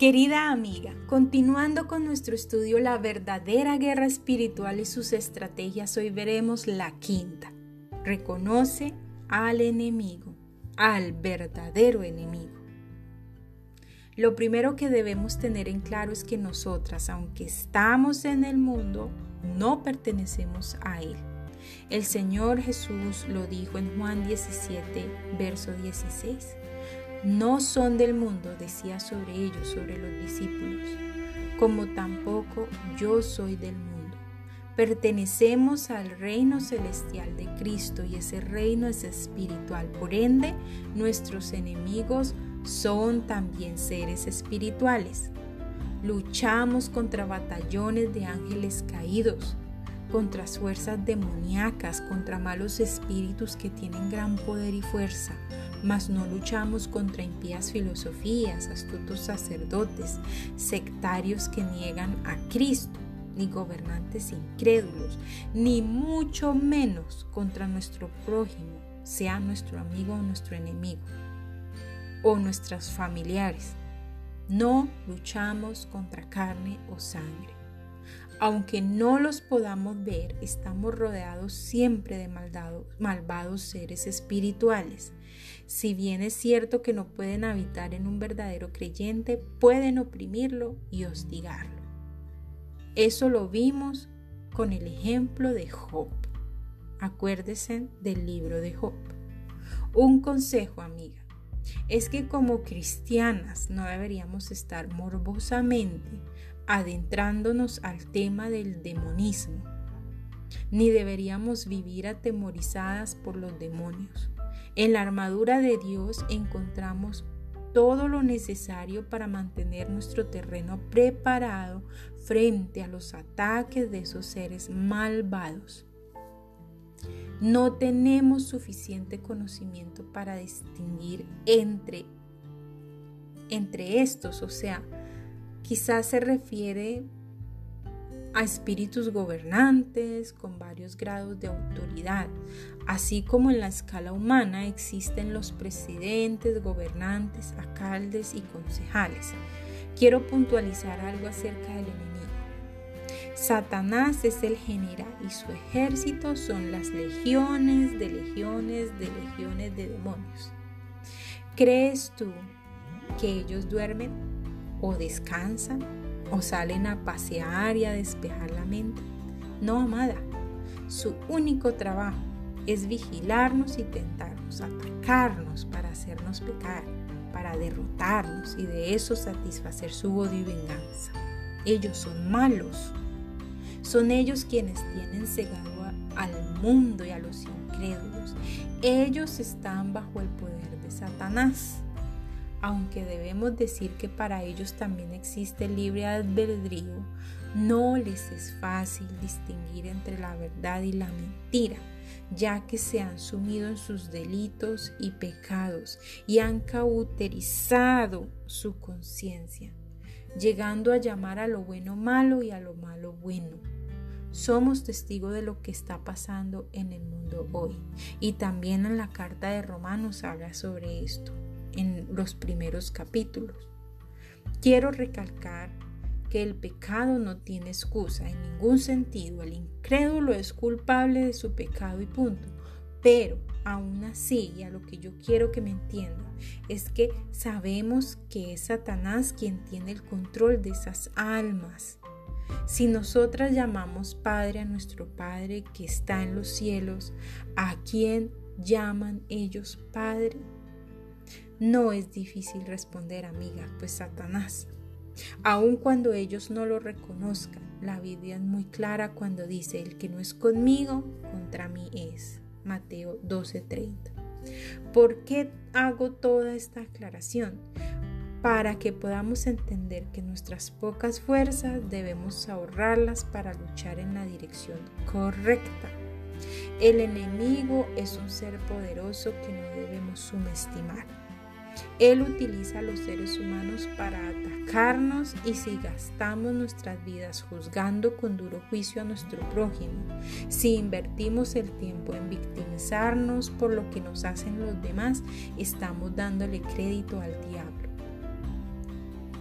Querida amiga, continuando con nuestro estudio La verdadera guerra espiritual y sus estrategias, hoy veremos la quinta. Reconoce al enemigo, al verdadero enemigo. Lo primero que debemos tener en claro es que nosotras, aunque estamos en el mundo, no pertenecemos a él. El Señor Jesús lo dijo en Juan 17, verso 16 no son del mundo, decía sobre ellos, sobre los discípulos, como tampoco yo soy del mundo. Pertenecemos al reino celestial de Cristo y ese reino es espiritual. Por ende, nuestros enemigos son también seres espirituales. Luchamos contra batallones de ángeles caídos, contra fuerzas demoníacas, contra malos espíritus que tienen gran poder y fuerza mas no luchamos contra impías filosofías, astutos sacerdotes, sectarios que niegan a Cristo, ni gobernantes incrédulos, ni mucho menos contra nuestro prójimo, sea nuestro amigo o nuestro enemigo, o nuestros familiares. No luchamos contra carne o sangre. Aunque no los podamos ver, estamos rodeados siempre de malvados seres espirituales si bien es cierto que no pueden habitar en un verdadero creyente, pueden oprimirlo y hostigarlo. Eso lo vimos con el ejemplo de Job. Acuérdese del libro de Job. Un consejo, amiga, es que como cristianas no deberíamos estar morbosamente adentrándonos al tema del demonismo, ni deberíamos vivir atemorizadas por los demonios. En la armadura de Dios encontramos todo lo necesario para mantener nuestro terreno preparado frente a los ataques de esos seres malvados. No tenemos suficiente conocimiento para distinguir entre, entre estos, o sea, quizás se refiere a espíritus gobernantes con varios grados de autoridad. Así como en la escala humana existen los presidentes, gobernantes, alcaldes y concejales. Quiero puntualizar algo acerca del enemigo. Satanás es el general y su ejército son las legiones de legiones de legiones de demonios. ¿Crees tú que ellos duermen o descansan o salen a pasear y a despejar la mente. No, amada. Su único trabajo es vigilarnos y tentarnos, atacarnos para hacernos pecar, para derrotarnos y de eso satisfacer su odio y venganza. Ellos son malos. Son ellos quienes tienen cegado al mundo y a los incrédulos. Ellos están bajo el poder de Satanás aunque debemos decir que para ellos también existe libre albedrío, no les es fácil distinguir entre la verdad y la mentira, ya que se han sumido en sus delitos y pecados y han cauterizado su conciencia, llegando a llamar a lo bueno malo y a lo malo bueno. Somos testigos de lo que está pasando en el mundo hoy y también en la carta de Romanos habla sobre esto en los primeros capítulos. Quiero recalcar que el pecado no tiene excusa en ningún sentido. El incrédulo es culpable de su pecado y punto. Pero aún así, y a lo que yo quiero que me entiendan, es que sabemos que es Satanás quien tiene el control de esas almas. Si nosotras llamamos Padre a nuestro Padre que está en los cielos, ¿a quién llaman ellos Padre? No es difícil responder, amiga, pues Satanás. Aun cuando ellos no lo reconozcan, la Biblia es muy clara cuando dice, el que no es conmigo, contra mí es. Mateo 12:30. ¿Por qué hago toda esta aclaración? para que podamos entender que nuestras pocas fuerzas debemos ahorrarlas para luchar en la dirección correcta. El enemigo es un ser poderoso que no debemos subestimar. Él utiliza a los seres humanos para atacarnos y si gastamos nuestras vidas juzgando con duro juicio a nuestro prójimo, si invertimos el tiempo en victimizarnos por lo que nos hacen los demás, estamos dándole crédito al diablo.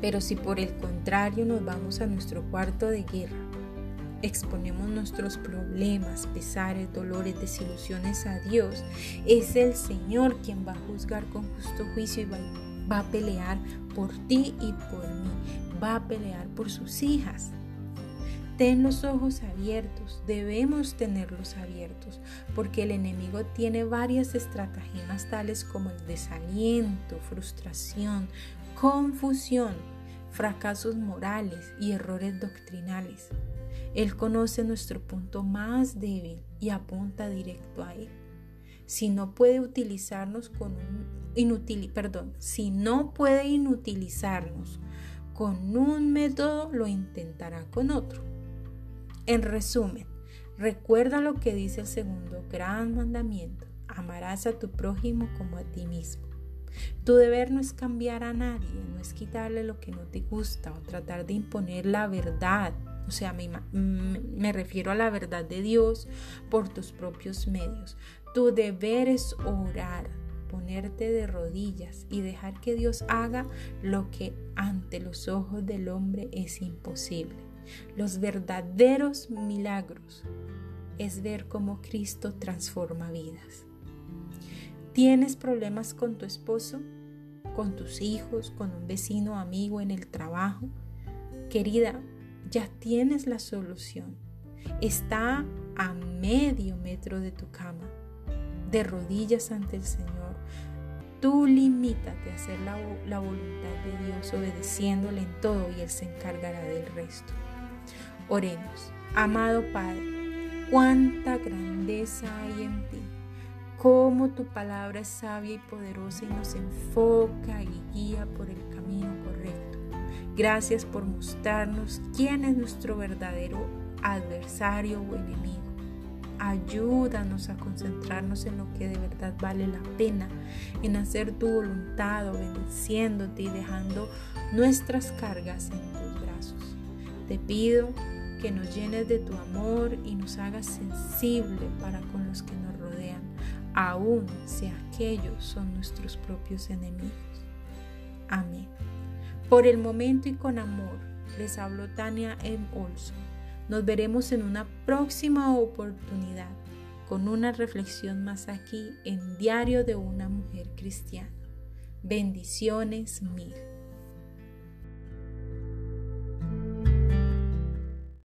Pero si por el contrario nos vamos a nuestro cuarto de guerra, exponemos nuestros problemas, pesares, dolores, desilusiones a Dios, es el Señor quien va a juzgar con justo juicio y va, va, a pelear por ti y por mí, va a pelear por sus hijas. Ten los ojos abiertos, debemos tenerlos abiertos, porque el enemigo tiene varias estratagemas tales como el desaliento, frustración, confusión, fracasos morales y errores doctrinales. Él conoce nuestro punto más débil y apunta directo a él. Si no puede utilizarnos con un perdón, si no puede inutilizarnos con un método, lo intentará con otro. En resumen, recuerda lo que dice el segundo gran mandamiento: amarás a tu prójimo como a ti mismo. Tu deber no es cambiar a nadie, no es quitarle lo que no te gusta o tratar de imponer la verdad. O sea, me, me refiero a la verdad de Dios por tus propios medios. Tu deber es orar, ponerte de rodillas y dejar que Dios haga lo que ante los ojos del hombre es imposible. Los verdaderos milagros es ver cómo Cristo transforma vidas. ¿Tienes problemas con tu esposo, con tus hijos, con un vecino amigo en el trabajo? Querida, ya tienes la solución. Está a medio metro de tu cama, de rodillas ante el Señor. Tú limítate a hacer la, la voluntad de Dios obedeciéndole en todo y Él se encargará del resto. Oremos. Amado Padre, cuánta grandeza hay en ti cómo tu palabra es sabia y poderosa y nos enfoca y guía por el camino. Gracias por mostrarnos quién es nuestro verdadero adversario o enemigo. Ayúdanos a concentrarnos en lo que de verdad vale la pena, en hacer tu voluntad, obedeciéndote y dejando nuestras cargas en tus brazos. Te pido que nos llenes de tu amor y nos hagas sensible para con los que nos rodean aun si aquellos son nuestros propios enemigos. Amén. Por el momento y con amor, les habló Tania M. Olson. Nos veremos en una próxima oportunidad con una reflexión más aquí en Diario de una Mujer Cristiana. Bendiciones mil.